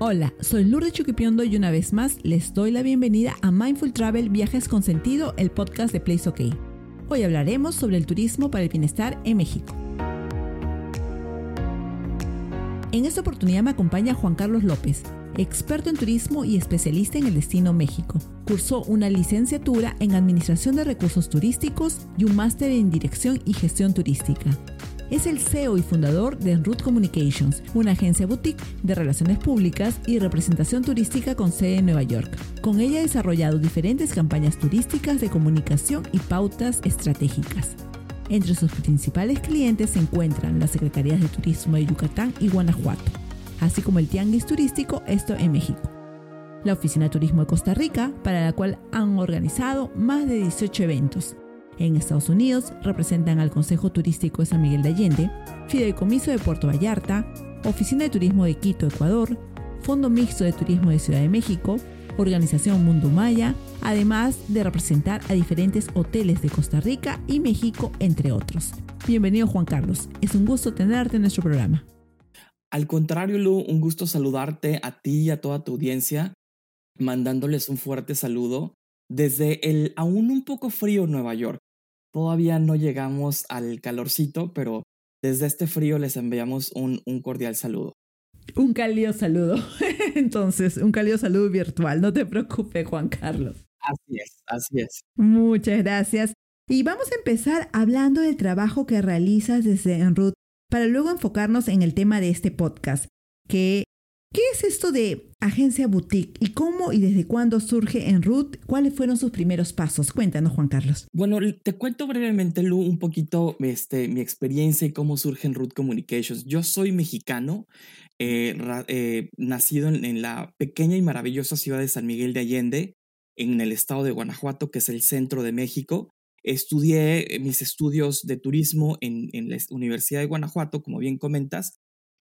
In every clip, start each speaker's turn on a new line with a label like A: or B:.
A: Hola, soy Lourdes Chuquipiondo y una vez más les doy la bienvenida a Mindful Travel Viajes con Sentido, el podcast de Place OK. Hoy hablaremos sobre el turismo para el bienestar en México. En esta oportunidad me acompaña Juan Carlos López, experto en turismo y especialista en el destino México. Cursó una licenciatura en Administración de Recursos Turísticos y un máster en Dirección y Gestión Turística. Es el CEO y fundador de Enroute Communications, una agencia boutique de relaciones públicas y representación turística con sede en Nueva York. Con ella ha desarrollado diferentes campañas turísticas de comunicación y pautas estratégicas. Entre sus principales clientes se encuentran las Secretarías de Turismo de Yucatán y Guanajuato, así como el Tianguis Turístico, esto en México. La Oficina de Turismo de Costa Rica, para la cual han organizado más de 18 eventos, en Estados Unidos representan al Consejo Turístico de San Miguel de Allende, Fideicomiso de Puerto Vallarta, Oficina de Turismo de Quito, Ecuador, Fondo Mixto de Turismo de Ciudad de México, Organización Mundo Maya, además de representar a diferentes hoteles de Costa Rica y México, entre otros. Bienvenido Juan Carlos, es un gusto tenerte en nuestro programa.
B: Al contrario, Lu, un gusto saludarte a ti y a toda tu audiencia, mandándoles un fuerte saludo desde el aún un poco frío Nueva York. Todavía no llegamos al calorcito, pero desde este frío les enviamos un, cordial saludo.
A: Un cálido saludo. Entonces, un cálido saludo virtual. No te preocupes, Juan Carlos.
B: Así es, así es.
A: Muchas gracias. Y vamos a empezar hablando del trabajo que realizas desde Enroute para luego enfocarnos en el tema de este podcast, que ¿Qué es esto de agencia boutique y cómo y desde cuándo surge en Root? ¿Cuáles fueron sus primeros pasos? Cuéntanos, Juan Carlos.
B: Bueno, te cuento brevemente, Lu, un poquito este, mi experiencia y cómo surge en Root Communications. Yo soy mexicano, eh, eh, nacido en, la pequeña y maravillosa ciudad de San Miguel de Allende, en el estado de Guanajuato, que es el centro de México. Estudié eh, mis estudios de turismo en, en la Universidad de Guanajuato, como bien comentas,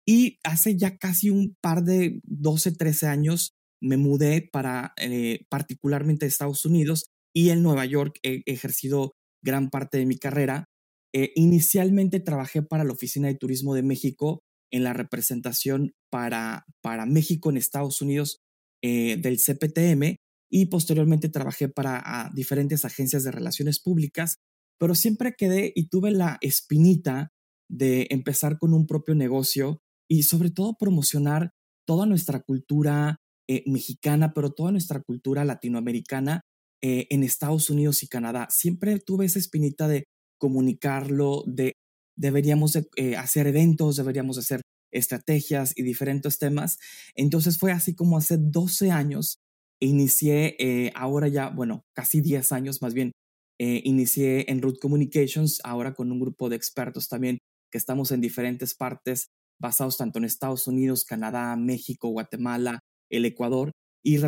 B: y hace ya casi un par de 12, 13 años me mudé para eh, particularmente Estados Unidos y en Nueva York he ejercido gran parte de mi carrera. Eh, inicialmente trabajé para la Oficina de Turismo de México en la representación para, para México en Estados Unidos eh, del CPTM y posteriormente trabajé para diferentes agencias de relaciones públicas, pero siempre quedé y tuve la espinita de empezar con un propio negocio y sobre todo promocionar toda nuestra cultura eh, mexicana, pero toda nuestra cultura latinoamericana eh, en Estados Unidos y Canadá. Siempre tuve esa espinita de comunicarlo, de deberíamos eh, hacer eventos, deberíamos hacer estrategias y diferentes temas. Entonces fue así como hace 12 años inicié, ahora ya, bueno, casi 10 años más bien, inicié en Root Communications, ahora con un grupo de expertos también que estamos en diferentes partes basados tanto en Estados Unidos, Canadá, México, Guatemala, el Ecuador, y,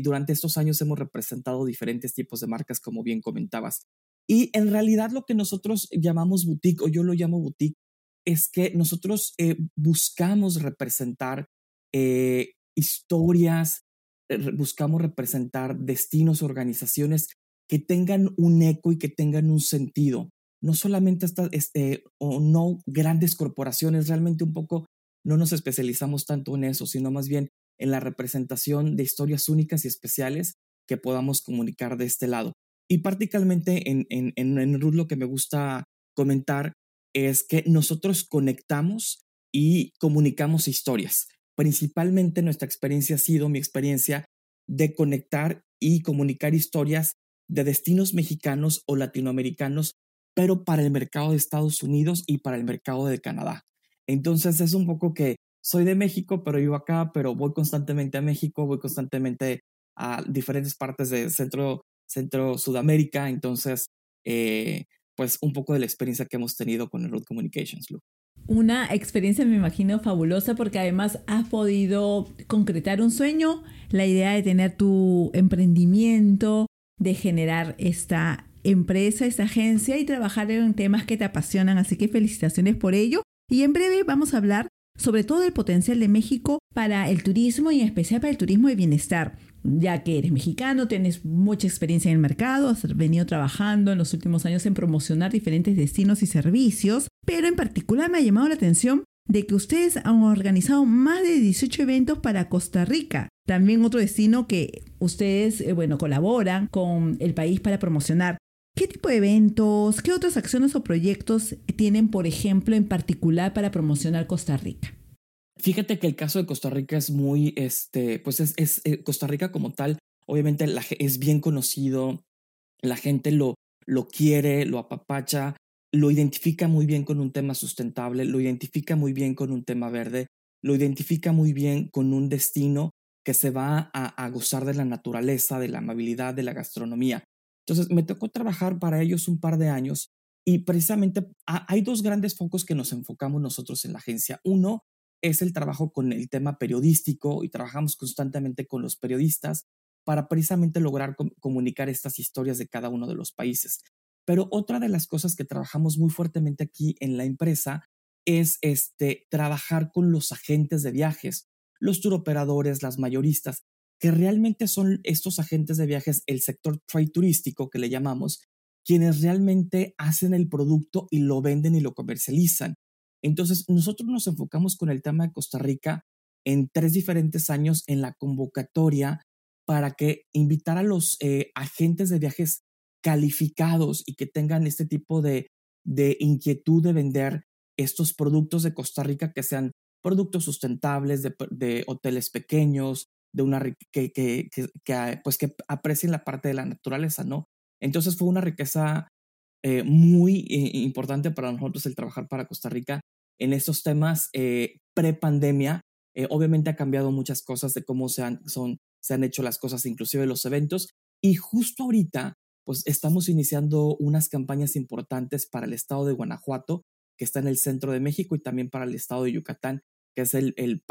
B: durante estos años hemos representado diferentes tipos de marcas, como bien comentabas. Y en realidad lo que nosotros llamamos boutique, o yo lo llamo boutique, es que nosotros eh, buscamos representar eh, historias, eh, buscamos representar destinos, organizaciones que tengan un eco y que tengan un sentido no solamente estas, este, o no grandes corporaciones, realmente un poco no nos especializamos tanto en eso, sino más bien en la representación de historias únicas y especiales que podamos comunicar de este lado. Y particularmente en, en, en, en Ruth lo que me gusta comentar es que nosotros conectamos y comunicamos historias. Principalmente nuestra experiencia ha sido mi experiencia de conectar y comunicar historias de destinos mexicanos o latinoamericanos pero para el mercado de Estados Unidos y para el mercado de Canadá. Entonces es un poco que soy de México, pero vivo acá, pero voy constantemente a México, voy constantemente a diferentes partes de Centro, Centro Sudamérica. Entonces, eh, pues un poco de la experiencia que hemos tenido con el Road Communications, Lu.
A: Una experiencia, me imagino, fabulosa porque además has podido concretar un sueño, la idea de tener tu emprendimiento, de generar esta empresa, esta agencia y trabajar en temas que te apasionan. Así que felicitaciones por ello. Y en breve vamos a hablar sobre todo el potencial de México para el turismo y en especial para el turismo de bienestar. Ya que eres mexicano, tienes mucha experiencia en el mercado, has venido trabajando en los últimos años en promocionar diferentes destinos y servicios, pero en particular me ha llamado la atención de que ustedes han organizado más de 18 eventos para Costa Rica. También otro destino que ustedes, eh, bueno, colaboran con el país para promocionar. ¿Qué tipo de eventos, qué otras acciones o proyectos tienen, por ejemplo, en particular para promocionar Costa Rica?
B: Fíjate que el caso de Costa Rica es muy, este, pues es, eh, Costa Rica como tal, obviamente es bien conocido, la gente lo, lo quiere, lo apapacha, lo identifica muy bien con un tema sustentable, lo identifica muy bien con un tema verde, lo identifica muy bien con un destino que se va a gozar de la naturaleza, de la amabilidad, de la gastronomía. Entonces, me tocó trabajar para ellos un par de años y precisamente hay dos grandes focos que nos enfocamos nosotros en la agencia. Uno es el trabajo con el tema periodístico y trabajamos constantemente con los periodistas para precisamente lograr comunicar estas historias de cada uno de los países. Pero otra de las cosas que trabajamos muy fuertemente aquí en la empresa es este, trabajar con los agentes de viajes, los turoperadores, las mayoristas, que realmente son estos agentes de viajes, el sector trade turístico que le llamamos, quienes realmente hacen el producto y lo venden y lo comercializan. Entonces, nosotros nos enfocamos con el tema de Costa Rica en tres diferentes años en la convocatoria para que invitar a los eh, agentes de viajes calificados y que tengan este tipo de, de inquietud de vender estos productos de Costa Rica que sean productos sustentables, de, hoteles pequeños, de una que, que, que, pues que aprecien la parte de la naturaleza, ¿no? Entonces fue una riqueza eh, muy eh, importante para nosotros el trabajar para Costa Rica en estos temas eh, pre-pandemia. obviamente ha cambiado muchas cosas de cómo se han, son, se han hecho las cosas, inclusive los eventos. Y justo ahorita, pues estamos iniciando unas campañas importantes para el estado de Guanajuato, que está en el centro de México, y también para el estado de Yucatán, que es el, el,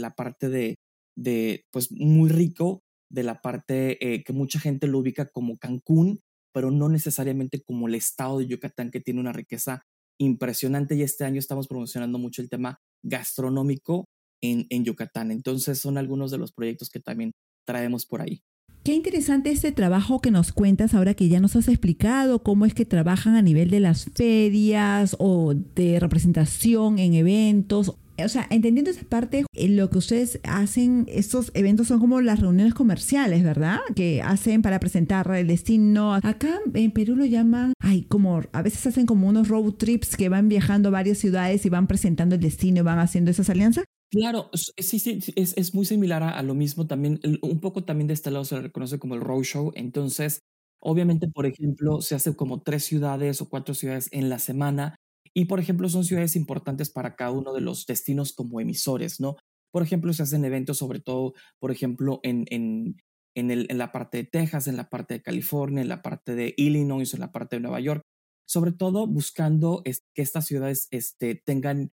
B: la parte de, de, pues muy rico de la parte que mucha gente lo ubica como Cancún, pero no necesariamente como el estado de Yucatán, que tiene una riqueza impresionante. Y este año estamos promocionando mucho el tema gastronómico en, en Yucatán. Entonces son algunos de los proyectos que también traemos por ahí.
A: Qué interesante este trabajo que nos cuentas ahora que ya nos has explicado cómo es que trabajan a nivel de las ferias o de representación en eventos o sea, entendiendo esa parte, eh, lo que ustedes hacen, estos eventos son como las reuniones comerciales, ¿verdad? Que hacen para presentar el destino. Acá en Perú lo llaman, ay, como a veces hacen como unos road trips que van viajando a varias ciudades y van presentando el destino y van haciendo esas alianzas.
B: Claro, sí, sí, es, es muy similar a, lo mismo también. Un poco también de este lado se le reconoce como el road show. Entonces, obviamente, por ejemplo, se hace como tres ciudades o cuatro ciudades en la semana y, por ejemplo, son ciudades importantes para cada uno de los destinos como emisores, ¿no? Por ejemplo, se hacen eventos, sobre todo, por ejemplo, en, en, en, la parte de Texas, en la parte de California, en la parte de Illinois, en la parte de Nueva York, sobre todo buscando que estas ciudades este, tengan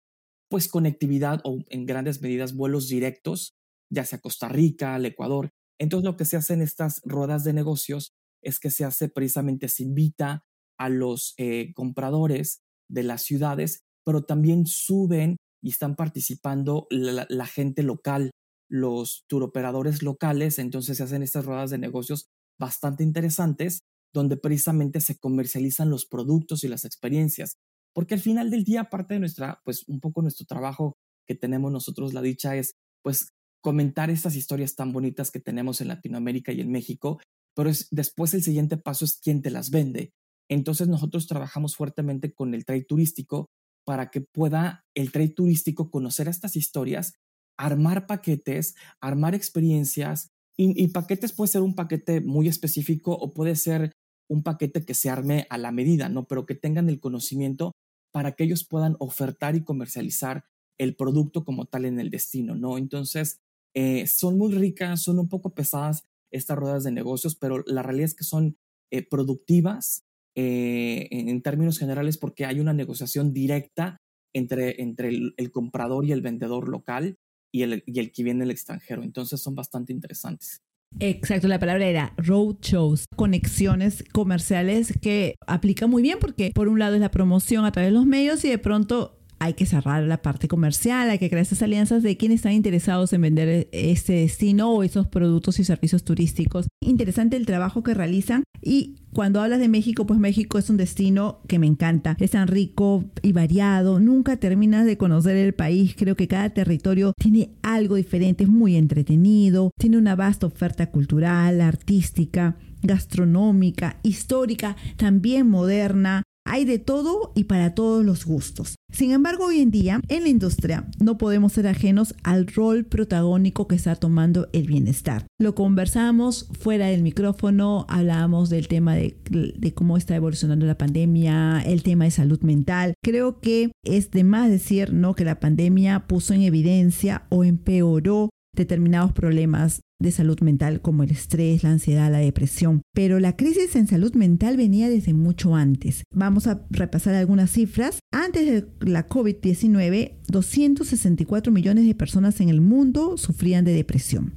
B: pues conectividad o en grandes medidas vuelos directos, ya sea Costa Rica, al Ecuador. Entonces lo que se hace en estas ruedas de negocios es que se hace precisamente, se invita a los eh, compradores de las ciudades, pero también suben y están participando la, gente local, los turoperadores locales, entonces se hacen estas ruedas de negocios bastante interesantes donde precisamente se comercializan los productos y las experiencias. Porque al final del día, aparte de nuestra, pues un poco nuestro trabajo que tenemos nosotros, la dicha es, pues, comentar estas historias tan bonitas que tenemos en Latinoamérica y en México, pero es, después el siguiente paso es quién te las vende. Entonces nosotros trabajamos fuertemente con el trade turístico para que pueda el trade turístico conocer estas historias, armar paquetes, armar experiencias y, paquetes puede ser un paquete muy específico o puede ser un paquete que se arme a la medida, ¿no? Pero que tengan el conocimiento para que ellos puedan ofertar y comercializar el producto como tal en el destino, ¿no? Entonces, eh, son muy ricas, son un poco pesadas estas ruedas de negocios, pero la realidad es que son eh, productivas eh, en, términos generales porque hay una negociación directa entre, entre el, comprador y el vendedor local y el, y el que viene del extranjero. Entonces son bastante interesantes.
A: Exacto, la palabra era road shows, conexiones comerciales que aplica muy bien porque por un lado es la promoción a través de los medios y de pronto hay que cerrar la parte comercial, hay que crear esas alianzas de quienes están interesados en vender este destino o esos productos y servicios turísticos. Interesante el trabajo que realizan y cuando hablas de México, pues México es un destino que me encanta. Es tan rico y variado. Nunca terminas de conocer el país. Creo que cada territorio tiene algo diferente. Es muy entretenido. Tiene una vasta oferta cultural, artística, gastronómica, histórica, también moderna. Hay de todo y para todos los gustos. Sin embargo, hoy en día, en la industria, no podemos ser ajenos al rol protagónico que está tomando el bienestar. Lo conversamos fuera del micrófono, hablábamos del tema de, de, cómo está evolucionando la pandemia, el tema de salud mental. Creo que es de más decir ¿no? que la pandemia puso en evidencia o empeoró determinados problemas de salud mental como el estrés, la ansiedad, la depresión. Pero la crisis en salud mental venía desde mucho antes. Vamos a repasar algunas cifras. Antes de la COVID-19, 264 millones de personas en el mundo sufrían de depresión.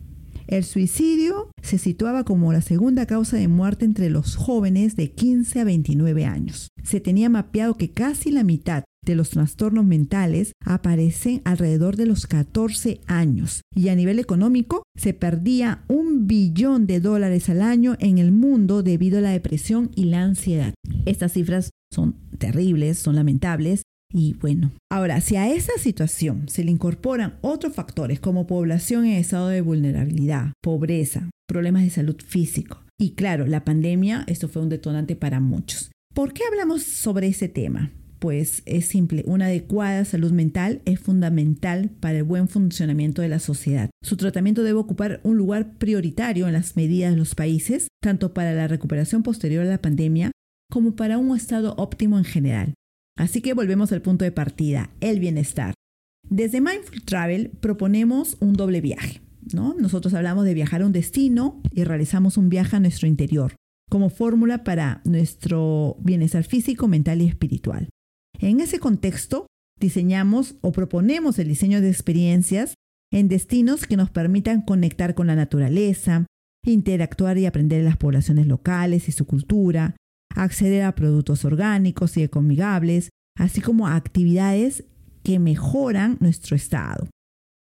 A: El suicidio se situaba como la segunda causa de muerte entre los jóvenes de 15 a 29 años. Se tenía mapeado que casi la mitad de los trastornos mentales aparecen alrededor de los 14 años y a nivel económico se perdía un billón de dólares al año en el mundo debido a la depresión y la ansiedad. Estas cifras son terribles, son lamentables y bueno, ahora, si a esa situación se le incorporan otros factores como población en estado de vulnerabilidad, pobreza, problemas de salud físico y claro, la pandemia, esto fue un detonante para muchos. ¿Por qué hablamos sobre ese tema? Pues es simple, una adecuada salud mental es fundamental para el buen funcionamiento de la sociedad. Su tratamiento debe ocupar un lugar prioritario en las medidas de los países, tanto para la recuperación posterior a la pandemia como para un estado óptimo en general. Así que volvemos al punto de partida, el bienestar. Desde Mindful Travel proponemos un doble viaje. ¿no? Nosotros hablamos de viajar a un destino y realizamos un viaje a nuestro interior, como fórmula para nuestro bienestar físico, mental y espiritual. En ese contexto, diseñamos o proponemos el diseño de experiencias en destinos que nos permitan conectar con la naturaleza, interactuar y aprender en las poblaciones locales y su cultura, acceder a productos orgánicos y ecoamigables, así como a actividades que mejoran nuestro estado.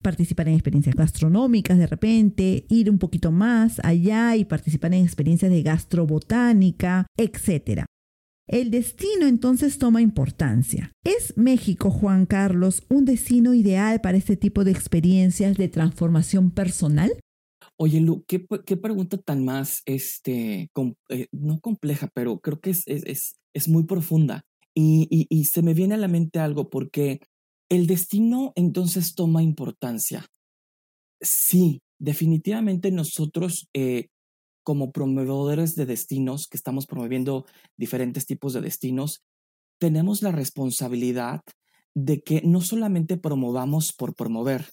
A: Participar en experiencias gastronómicas de repente, ir un poquito más allá y participar en experiencias de gastrobotánica, etc. El destino entonces toma importancia. ¿Es México, Juan Carlos, un destino ideal para este tipo de experiencias de transformación personal?
B: Oye, Lu, qué, pregunta tan más, este, eh, no compleja, pero creo que es, es, es muy profunda. Y, y, se me viene a la mente algo, porque el destino entonces toma importancia. Sí, definitivamente nosotros eh, como promovedores de destinos, que estamos promoviendo diferentes tipos de destinos, tenemos la responsabilidad de que no solamente promovamos por promover,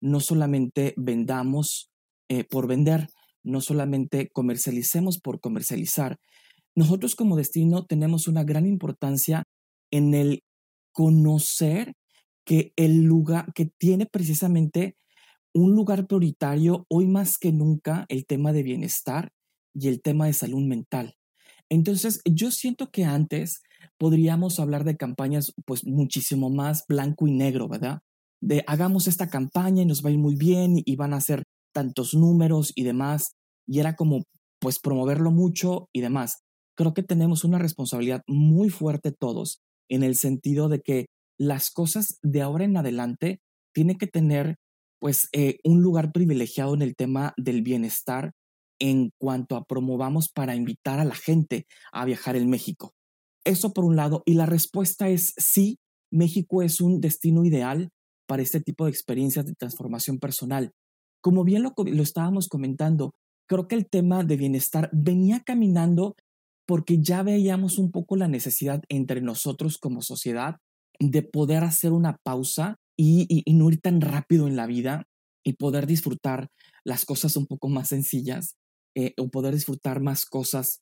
B: no solamente vendamos eh, por vender, no solamente comercialicemos por comercializar. Nosotros como destino tenemos una gran importancia en el conocer que el lugar, que tiene precisamente un lugar prioritario hoy más que nunca el tema de bienestar y el tema de salud mental. Entonces, yo siento que antes podríamos hablar de campañas pues muchísimo más blanco y negro, ¿verdad? De hagamos esta campaña y nos va a ir muy bien y van a ser tantos números y demás, y era como, pues, promoverlo mucho y demás. Creo que tenemos una responsabilidad muy fuerte todos, en el sentido de que las cosas de ahora en adelante tienen que tener, pues, eh, un lugar privilegiado en el tema del bienestar en cuanto a promovamos para invitar a la gente a viajar en México. Eso por un lado, y la respuesta es sí, México es un destino ideal para este tipo de experiencias de transformación personal. Como bien lo, estábamos comentando, creo que el tema de bienestar venía caminando porque ya veíamos un poco la necesidad entre nosotros como sociedad de poder hacer una pausa y, no ir tan rápido en la vida y poder disfrutar las cosas un poco más sencillas eh, o poder disfrutar más cosas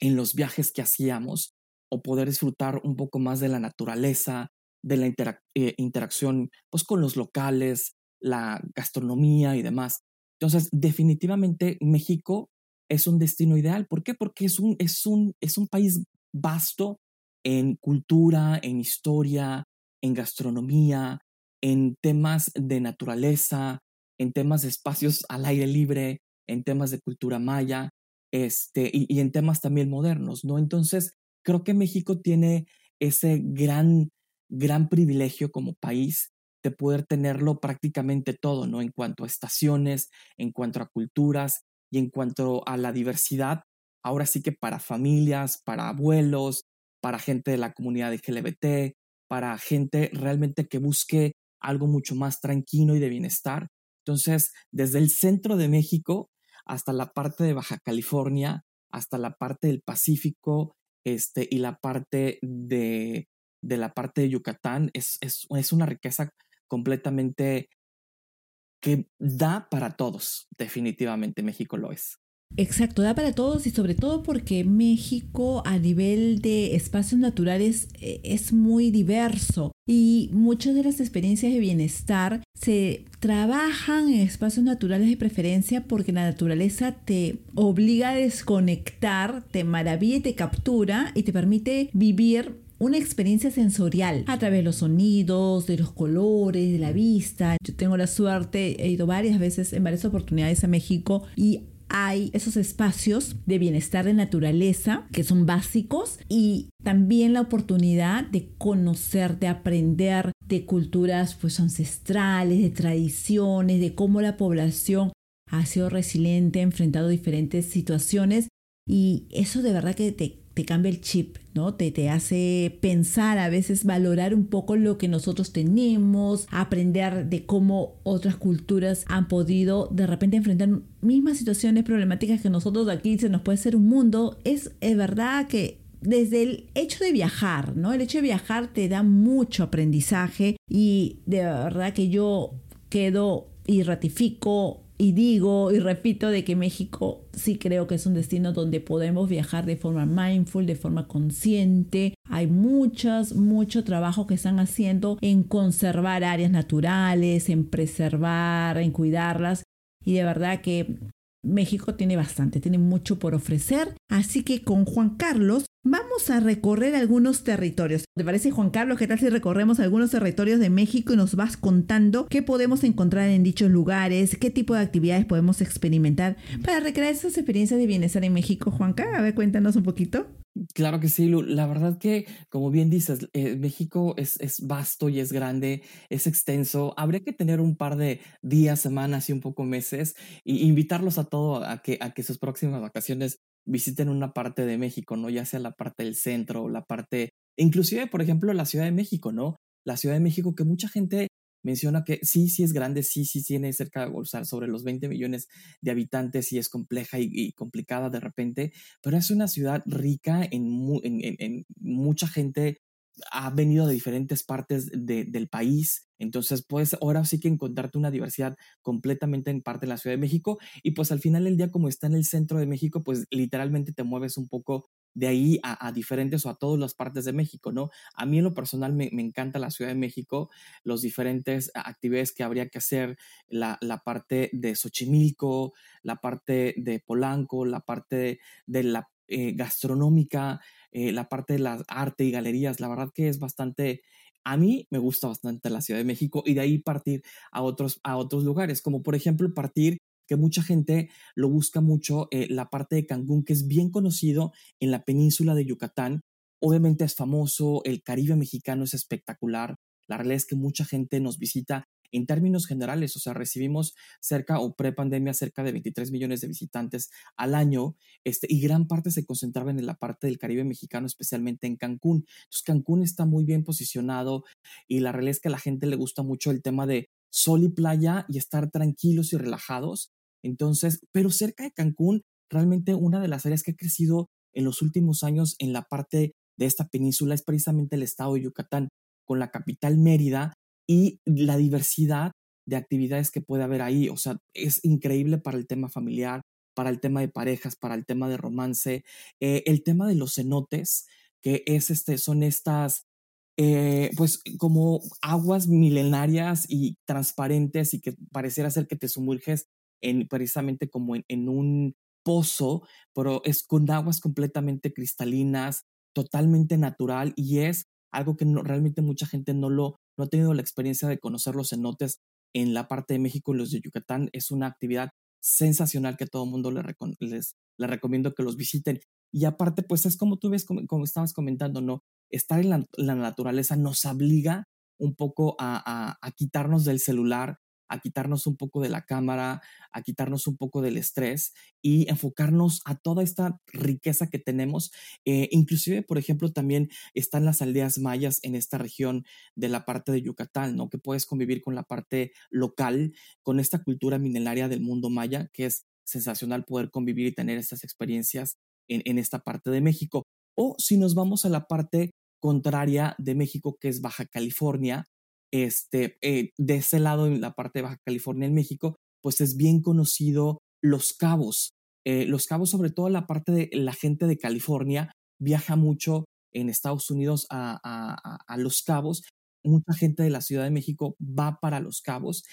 B: en los viajes que hacíamos o poder disfrutar un poco más de la naturaleza, de la eh, interacción pues, con los locales, la gastronomía y demás. Entonces, definitivamente México es un destino ideal. ¿Por qué? Porque es un, es un, es un país vasto en cultura, en historia, en gastronomía, en temas de naturaleza, en temas de espacios al aire libre, en temas de cultura maya, este, y, en temas también modernos, ¿no? Entonces, creo que México tiene ese gran, gran privilegio como país de poder tenerlo prácticamente todo, ¿no? En cuanto a estaciones, en cuanto a culturas y en cuanto a la diversidad, ahora sí que para familias, para abuelos, para gente de la comunidad LGBT, para gente realmente que busque algo mucho más tranquilo y de bienestar. Entonces, desde el centro de México hasta la parte de Baja California, hasta la parte del Pacífico, este, y la parte de, de la parte de Yucatán, es, es, es una riqueza completamente que da para todos, definitivamente México lo es.
A: Exacto, da para todos y sobre todo porque México a nivel de espacios naturales eh, es muy diverso y muchas de las experiencias de bienestar se trabajan en espacios naturales de preferencia porque la naturaleza te obliga a desconectar, te maravilla y te captura y te permite vivir una experiencia sensorial a través de los sonidos, de los colores, de la vista. Yo tengo la suerte, he ido varias veces en varias oportunidades a México y hay esos espacios de bienestar de naturaleza que son básicos y también la oportunidad de conocer, de aprender de culturas pues ancestrales, de tradiciones, de cómo la población ha sido resiliente, ha enfrentado diferentes situaciones. Y eso de verdad que te te cambia el chip, ¿no? Te, te hace pensar, a veces valorar un poco lo que nosotros tenemos, aprender de cómo otras culturas han podido de repente enfrentar mismas situaciones problemáticas que nosotros aquí se nos puede ser un mundo. Es, es verdad que desde el hecho de viajar, ¿no? El hecho de viajar te da mucho aprendizaje y de verdad que yo quedo y ratifico y digo y repito de que México sí creo que es un destino donde podemos viajar de forma mindful, de forma consciente. Hay muchas, mucho trabajo que están haciendo en conservar áreas naturales, en preservar, en cuidarlas. Y de verdad que México tiene bastante, tiene mucho por ofrecer. Así que con Juan Carlos vamos a recorrer algunos territorios. ¿Te parece, Juan Carlos? ¿Qué tal si recorremos algunos territorios de México y nos vas contando qué podemos encontrar en dichos lugares, qué tipo de actividades podemos experimentar para recrear esas experiencias de bienestar en México, Juanca? A ver, cuéntanos un poquito.
B: Claro que sí, Lu. La verdad que, como bien dices, eh, México es, es, vasto y es grande, es extenso. Habría que tener un par de días, semanas y un poco meses y invitarlos a todos a que, a que sus próximas vacaciones visiten una parte de México, ¿no? Ya sea la parte del centro la parte, inclusive, por ejemplo, la Ciudad de México, ¿no? La Ciudad de México que mucha gente menciona que sí, sí es grande, sí, sí tiene cerca de bolsar sobre los 20 millones de habitantes y es compleja y, complicada de repente, pero es una ciudad rica en, en, mucha gente ha venido de diferentes partes del país, entonces puedes ahora sí que encontrarte una diversidad completamente en parte de la Ciudad de México y pues al final del día como está en el centro de México, pues literalmente te mueves un poco de ahí a, diferentes o a todas las partes de México, ¿no? A mí en lo personal me, encanta la Ciudad de México, los diferentes actividades que habría que hacer, la, parte de Xochimilco, la parte de Polanco, la parte de, la eh, gastronómica, eh, la parte de las arte y galerías, la verdad que es bastante... A mí me gusta bastante la Ciudad de México y de ahí partir a otros, a otros lugares, como por ejemplo partir que mucha gente lo busca mucho, eh, la parte de Cancún, que es bien conocido en la península de Yucatán. Obviamente es famoso, el Caribe mexicano es espectacular. La realidad es que mucha gente nos visita en términos generales, o sea, recibimos cerca o pre-pandemia cerca de 23 millones de visitantes al año, este, y gran parte se concentraban en la parte del Caribe mexicano, especialmente en Cancún. Entonces, Cancún está muy bien posicionado y la realidad es que a la gente le gusta mucho el tema de sol y playa y estar tranquilos y relajados. Entonces, pero cerca de Cancún, realmente una de las áreas que ha crecido en los últimos años en la parte de esta península es precisamente el estado de Yucatán, con la capital Mérida y la diversidad de actividades que puede haber ahí. O sea, es increíble para el tema familiar, para el tema de parejas, para el tema de romance, eh, el tema de los cenotes, que es este, son estas, eh, pues como aguas milenarias y transparentes y que pareciera ser que te sumerges precisamente como en, un pozo, pero es con aguas completamente cristalinas, totalmente natural y es algo que no, realmente mucha gente no lo no ha tenido la experiencia de conocer los cenotes en la parte de México y los de Yucatán. Es una actividad sensacional que a todo mundo les, les, recomiendo que los visiten. Y aparte, pues es como tú ves, como, estabas comentando, ¿no? Estar en la, naturaleza nos obliga un poco a, a, quitarnos del celular, a quitarnos un poco de la cámara, a quitarnos un poco del estrés y enfocarnos a toda esta riqueza que tenemos. Eh, inclusive, por ejemplo, también están las aldeas mayas en esta región de la parte de Yucatán, ¿no? Que puedes convivir con la parte local, con esta cultura milenaria del mundo maya, que es sensacional poder convivir y tener estas experiencias en, en esta parte de México. O si nos vamos a la parte contraria de México, que es Baja California, este, eh, de ese lado, en la parte de Baja California, en México, pues es bien conocido Los Cabos. Eh, los Cabos, sobre todo la parte de la gente de California, viaja mucho en Estados Unidos a, a, Los Cabos. Mucha gente de la Ciudad de México va para Los Cabos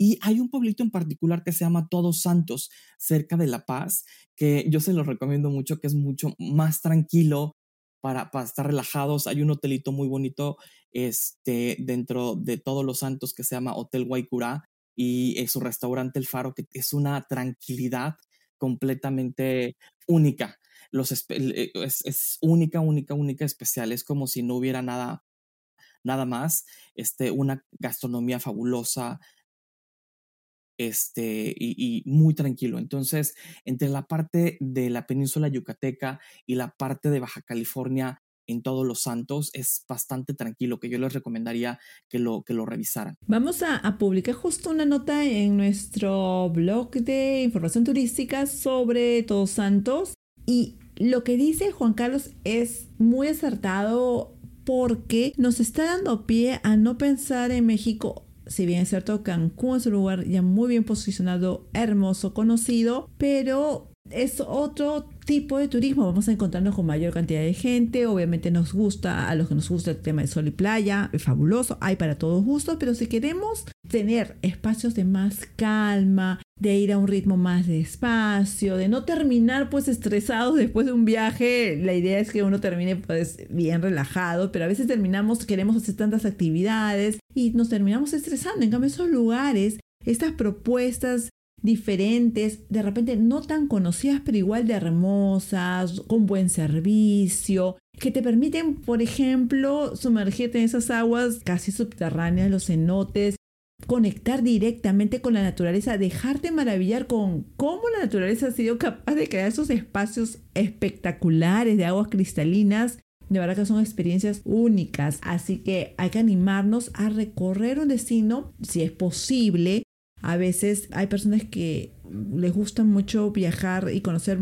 B: y hay un pueblito en particular que se llama Todos Santos, cerca de La Paz, que yo se lo recomiendo mucho, que es mucho más tranquilo, para, estar relajados. Hay un hotelito muy bonito este, dentro de todos los santos que se llama Hotel Guaycurá y su restaurante El Faro, que es una tranquilidad completamente única. Los, eh, es, es, única, única, única, especial. Es como si no hubiera nada, nada más. Este, una gastronomía fabulosa, este, y, muy tranquilo. Entonces, entre la parte de la península yucateca y la parte de Baja California en todos los santos es bastante tranquilo, que yo les recomendaría que lo, que lo revisaran.
A: Vamos a, a publicar justo una nota en nuestro blog de información turística sobre Todos Santos y lo que dice Juan Carlos es muy acertado porque nos está dando pie a no pensar en México si bien es cierto, Cancún es un lugar ya muy bien posicionado, hermoso, conocido, pero es otro tipo de turismo. Vamos a encontrarnos con mayor cantidad de gente. Obviamente nos gusta, a los que nos gusta el tema de sol y playa, es fabuloso, hay para todos gustos, pero si queremos tener espacios de más calma, de ir a un ritmo más despacio, de no terminar pues estresados después de un viaje. La idea es que uno termine pues bien relajado, pero a veces terminamos, queremos hacer tantas actividades y nos terminamos estresando. En cambio, esos lugares, estas propuestas diferentes, de repente no tan conocidas, pero igual de hermosas, con buen servicio, que te permiten, por ejemplo, sumergirte en esas aguas casi subterráneas, los cenotes, conectar directamente con la naturaleza, dejarte maravillar con cómo la naturaleza ha sido capaz de crear esos espacios espectaculares de aguas cristalinas. De verdad que son experiencias únicas, así que hay que animarnos a recorrer un destino, si es posible. A veces hay personas que les gusta mucho viajar y conocer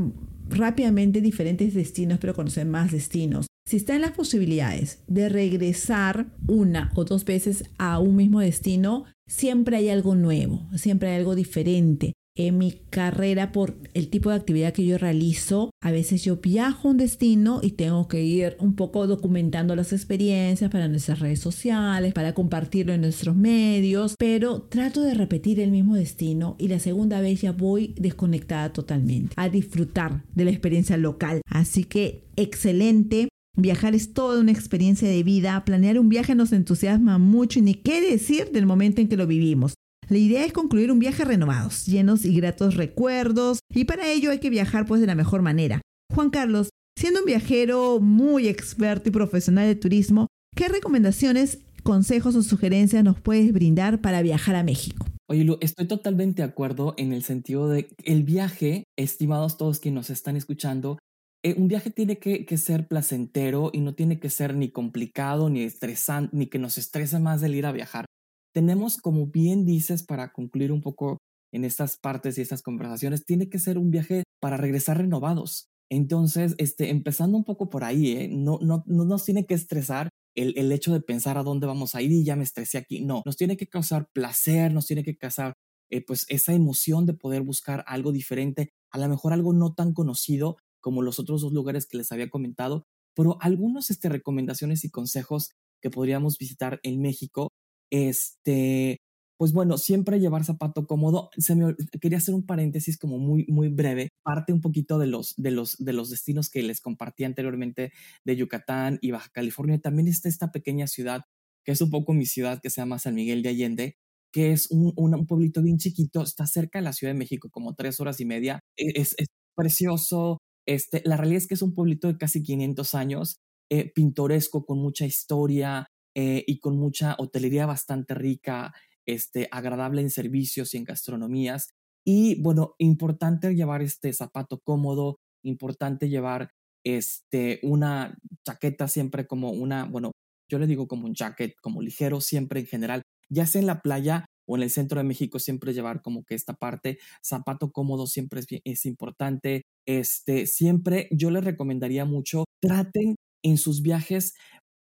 A: rápidamente diferentes destinos, pero conocer más destinos. Si está en las posibilidades de regresar una o dos veces a un mismo destino, siempre hay algo nuevo, siempre hay algo diferente. En mi carrera, por el tipo de actividad que yo realizo, a veces yo viajo a un destino y tengo que ir un poco documentando las experiencias para nuestras redes sociales, para compartirlo en nuestros medios, pero trato de repetir el mismo destino y la segunda vez ya voy desconectada totalmente a disfrutar de la experiencia local. Así que excelente. Viajar es toda una experiencia de vida. Planear un viaje nos entusiasma mucho y ni qué decir del momento en que lo vivimos. La idea es concluir un viaje renovados, llenos y gratos recuerdos, y para ello hay que viajar pues de la mejor manera. Juan Carlos, siendo un viajero muy experto y profesional de turismo, ¿qué recomendaciones, consejos o sugerencias nos puedes brindar para viajar a México?
B: Oye, Lu, estoy totalmente de acuerdo en el sentido de el viaje, estimados todos quienes nos están escuchando, eh, un viaje tiene que, ser placentero y no tiene que ser ni complicado, ni estresante, ni que nos estrese más el ir a viajar. Tenemos, como bien dices, para concluir un poco en estas partes y estas conversaciones, tiene que ser un viaje para regresar renovados. Entonces, este, empezando un poco por ahí, ¿eh? no, no, no nos tiene que estresar el, el, hecho de pensar a dónde vamos a ir y ya me estresé aquí. No, nos tiene que causar placer, nos tiene que causar eh, pues esa emoción de poder buscar algo diferente, a lo mejor algo no tan conocido, como los otros dos lugares que les había comentado, pero algunas este, recomendaciones y consejos que podríamos visitar en México. Este, pues bueno, siempre llevar zapato cómodo. Se me, quería hacer un paréntesis como muy, muy breve, parte un poquito de los, de, los, de los destinos que les compartí anteriormente de Yucatán y Baja California. También está esta pequeña ciudad, que es un poco mi ciudad, que se llama San Miguel de Allende, que es un, un, pueblito bien chiquito, está cerca de la Ciudad de México, como tres horas y media. E, es, es precioso. Este, la realidad es que es un pueblito de casi 500 años, eh, pintoresco, con mucha historia eh, y con mucha hotelería bastante rica este, agradable en servicios y en gastronomías. Y bueno, importante llevar este zapato cómodo, importante llevar este, una chaqueta siempre como una, bueno, yo le digo como un jacket, como ligero siempre en general, ya sea en la playa o en el centro de México, siempre llevar como que esta parte, zapato cómodo siempre es, es importante. Este, siempre yo les recomendaría mucho, traten en sus viajes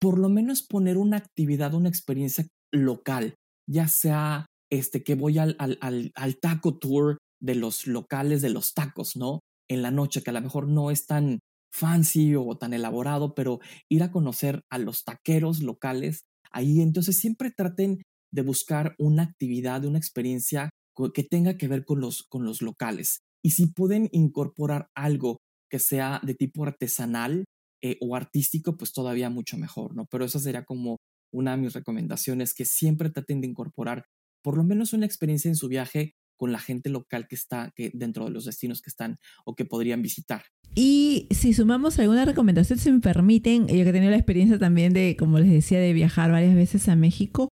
B: por lo menos poner una actividad, una experiencia local ya sea este, que voy al, al, al, taco tour de los locales de los tacos, ¿no? En la noche, que a lo mejor no es tan fancy o tan elaborado, pero ir a conocer a los taqueros locales, ahí entonces siempre traten de buscar una actividad, una experiencia que tenga que ver con los, con los locales. Y si pueden incorporar algo que sea de tipo artesanal eh, o artístico, pues todavía mucho mejor, ¿no? Pero eso sería como una de mis recomendaciones, que siempre traten de incorporar por lo menos una experiencia en su viaje con la gente local que está dentro de los destinos que están o que podrían visitar.
A: Y si sumamos alguna recomendación, si me permiten, yo que he tenido la experiencia también de, como les decía, de viajar varias veces a México,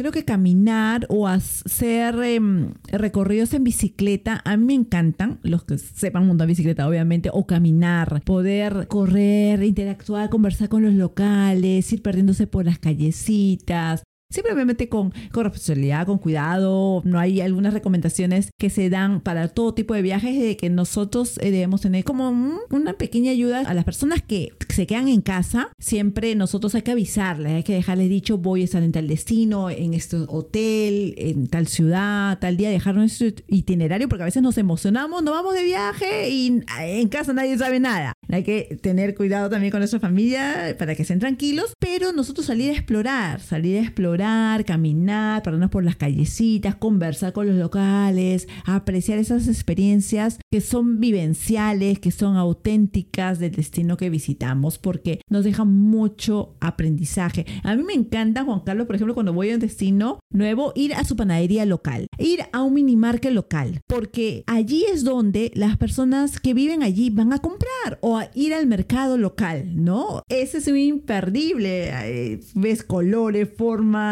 A: creo que caminar o hacer em, recorridos en bicicleta, a mí me encantan, los que sepan montar bicicleta obviamente, o caminar, poder correr, interactuar, conversar con los locales, ir perdiéndose por las callecitas, Simplemente con, con responsabilidad, con cuidado. No hay algunas recomendaciones que se dan para todo tipo de viajes de que nosotros eh, debemos tener como una pequeña ayuda a las personas que se quedan en casa. Siempre nosotros hay que avisarles, hay que dejarles dicho voy a estar en tal destino, en este hotel, en tal ciudad, tal día, dejar nuestro itinerario porque a veces nos emocionamos, nos vamos de viaje y en casa nadie sabe nada. Hay que tener cuidado también con nuestra familia para que estén tranquilos, pero nosotros salir a explorar, salir a explorar caminar, pararnos por las callecitas, conversar con los locales, apreciar esas experiencias que son vivenciales, que son auténticas del destino que visitamos, porque nos dejan mucho aprendizaje. A mí me encanta, Juan Carlos, por ejemplo, cuando voy a un destino nuevo, ir a su panadería local, ir a un minimarket local, porque allí es donde las personas que viven allí van a comprar o a ir al mercado local, ¿no? Ese es un imperdible. Eh, ves colores, formas,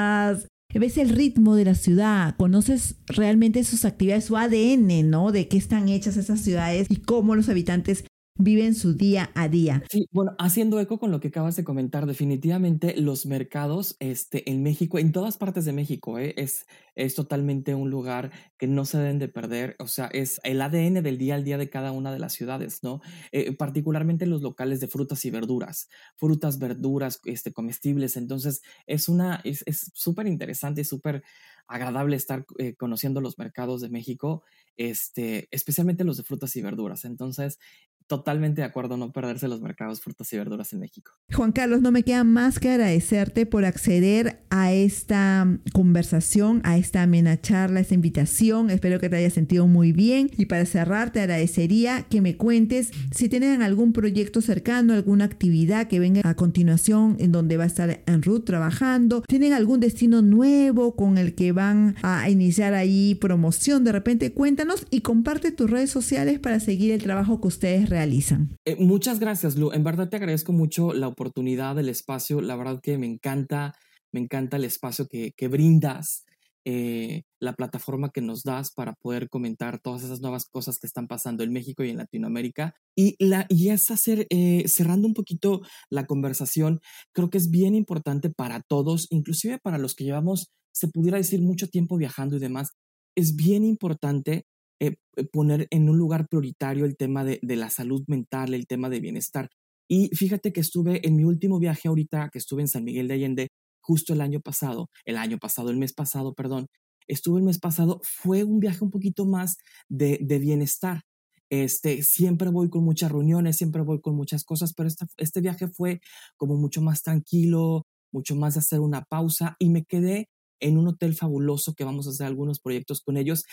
A: ves el ritmo de la ciudad, conoces realmente sus actividades, su ADN, ¿no? De qué están hechas esas ciudades y cómo los habitantes viven su día a día.
B: Sí, bueno, haciendo eco con lo que acabas de comentar, definitivamente los mercados este, en México, en todas partes de México, ¿eh? es, es totalmente un lugar que no se deben de perder, o sea, es el ADN del día al día de cada una de las ciudades, ¿no? Eh, particularmente los locales de frutas y verduras, frutas, verduras, este, comestibles, entonces es una, es súper interesante y súper agradable estar eh, conociendo los mercados de México, este, especialmente los de frutas y verduras. Entonces, totalmente de acuerdo no perderse los mercados frutas y verduras en México.
A: Juan Carlos, no me queda más que agradecerte por acceder a esta conversación, a esta amena charla, a esta invitación. Espero que te hayas sentido muy bien. Y para cerrar, te agradecería que me cuentes si tienen algún proyecto cercano, alguna actividad que venga a continuación en donde va a estar en Ruth trabajando. ¿Tienen algún destino nuevo con el que van a iniciar ahí promoción? De repente, cuéntanos y comparte tus redes sociales para seguir el trabajo que ustedes realizan realizan.
B: Eh, muchas gracias, Lu. En verdad te agradezco mucho la oportunidad, el espacio. La verdad que me encanta, me encanta el espacio que, que brindas, eh, la plataforma que nos das para poder comentar todas esas nuevas cosas que están pasando en México y en Latinoamérica. Y, la, y es hacer, eh, cerrando un poquito la conversación, creo que es bien importante para todos, inclusive para los que llevamos, se pudiera decir, mucho tiempo viajando y demás. Es bien importante eh, eh, poner en un lugar prioritario el tema de, la salud mental, el tema de bienestar. Y fíjate que estuve en mi último viaje ahorita, que estuve en San Miguel de Allende, justo el año pasado, el año pasado, el mes pasado, perdón, estuve el mes pasado, fue un viaje un poquito más de, bienestar. Este, siempre voy con muchas reuniones, siempre voy con muchas cosas, pero este, este viaje fue como mucho más tranquilo, mucho más de hacer una pausa y me quedé en un hotel fabuloso que vamos a hacer algunos proyectos con ellos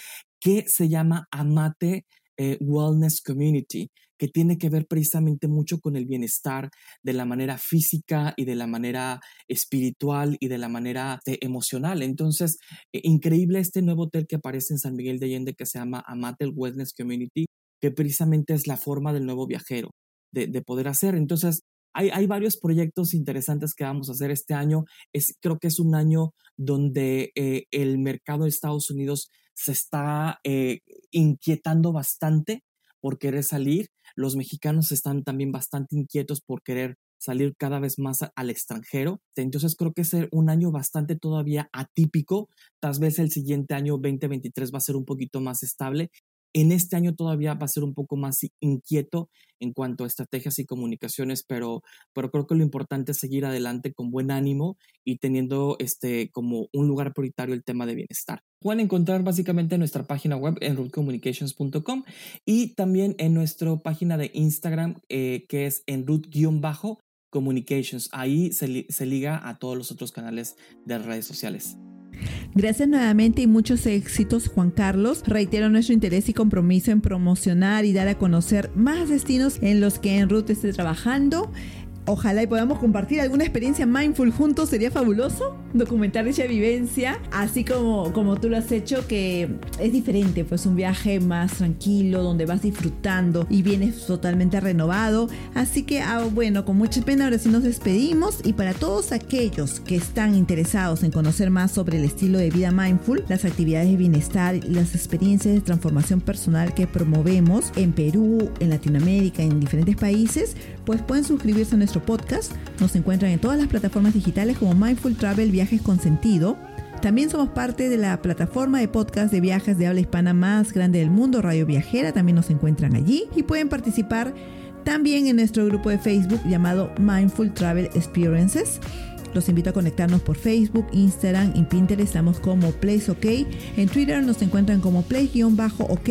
B: que se llama Amate eh, Wellness Community, que tiene que ver precisamente mucho con el bienestar de la manera física y de la manera espiritual y de la manera eh, emocional. Entonces, eh, increíble este nuevo hotel que aparece en San Miguel de Allende que se llama Amate Wellness Community, que precisamente es la forma del nuevo viajero de, de poder hacer. Entonces, hay, varios proyectos interesantes que vamos a hacer este año. Es, creo que es un año donde el mercado de Estados Unidos se está eh, inquietando bastante por querer salir. Los mexicanos están también bastante inquietos por querer salir cada vez más al extranjero. Entonces creo que es un año bastante todavía atípico. Tal vez el siguiente año 2023 va a ser un poquito más estable en este año todavía va a ser un poco más inquieto en cuanto a estrategias y comunicaciones, pero, pero creo que lo importante es seguir adelante con buen ánimo y teniendo este, como un lugar prioritario el tema de bienestar. Pueden encontrar básicamente en nuestra página web en rootcommunications.com y también en nuestra página de Instagram eh, que es en root-communications. Ahí se, se liga a todos los otros canales de redes sociales.
A: Gracias nuevamente y muchos éxitos, Juan Carlos. Reitero nuestro interés y compromiso en promocionar y dar a conocer más destinos en los que en Ruth esté trabajando. Ojalá y podamos compartir alguna experiencia mindful juntos, sería fabuloso. Documentar esa vivencia, así como, como tú lo has hecho, que es diferente, pues un viaje más tranquilo, donde vas disfrutando y vienes totalmente renovado. Así que, ah, bueno, con mucha pena ahora sí nos despedimos y para todos aquellos que están interesados en conocer más sobre el estilo de vida mindful, las actividades de bienestar las experiencias de transformación personal que promovemos en Perú, en Latinoamérica, en diferentes países, pues pueden suscribirse a podcast. Nos encuentran en todas las plataformas digitales como Mindful Travel Viajes con Sentido. También somos parte de la plataforma de podcast de viajes de habla hispana más grande del mundo, Radio Viajera. También nos encuentran allí y pueden participar también en nuestro grupo de Facebook llamado Mindful Travel Experiences. Los invito a conectarnos por Facebook, Instagram y Pinterest. Estamos como Place OK. En Twitter nos encuentran como Place-OK.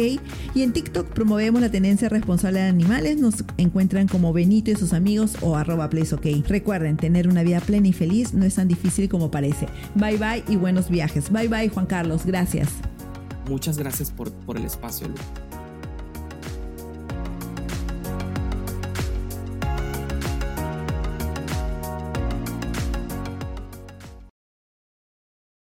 A: Y en TikTok promovemos la tenencia responsable de animales. Nos encuentran como Benito y sus amigos o arroba Place OK. Recuerden, tener una vida plena y feliz no es tan difícil como parece. Bye bye y buenos viajes. Bye bye Juan Carlos. Gracias.
B: Muchas gracias por, por el espacio.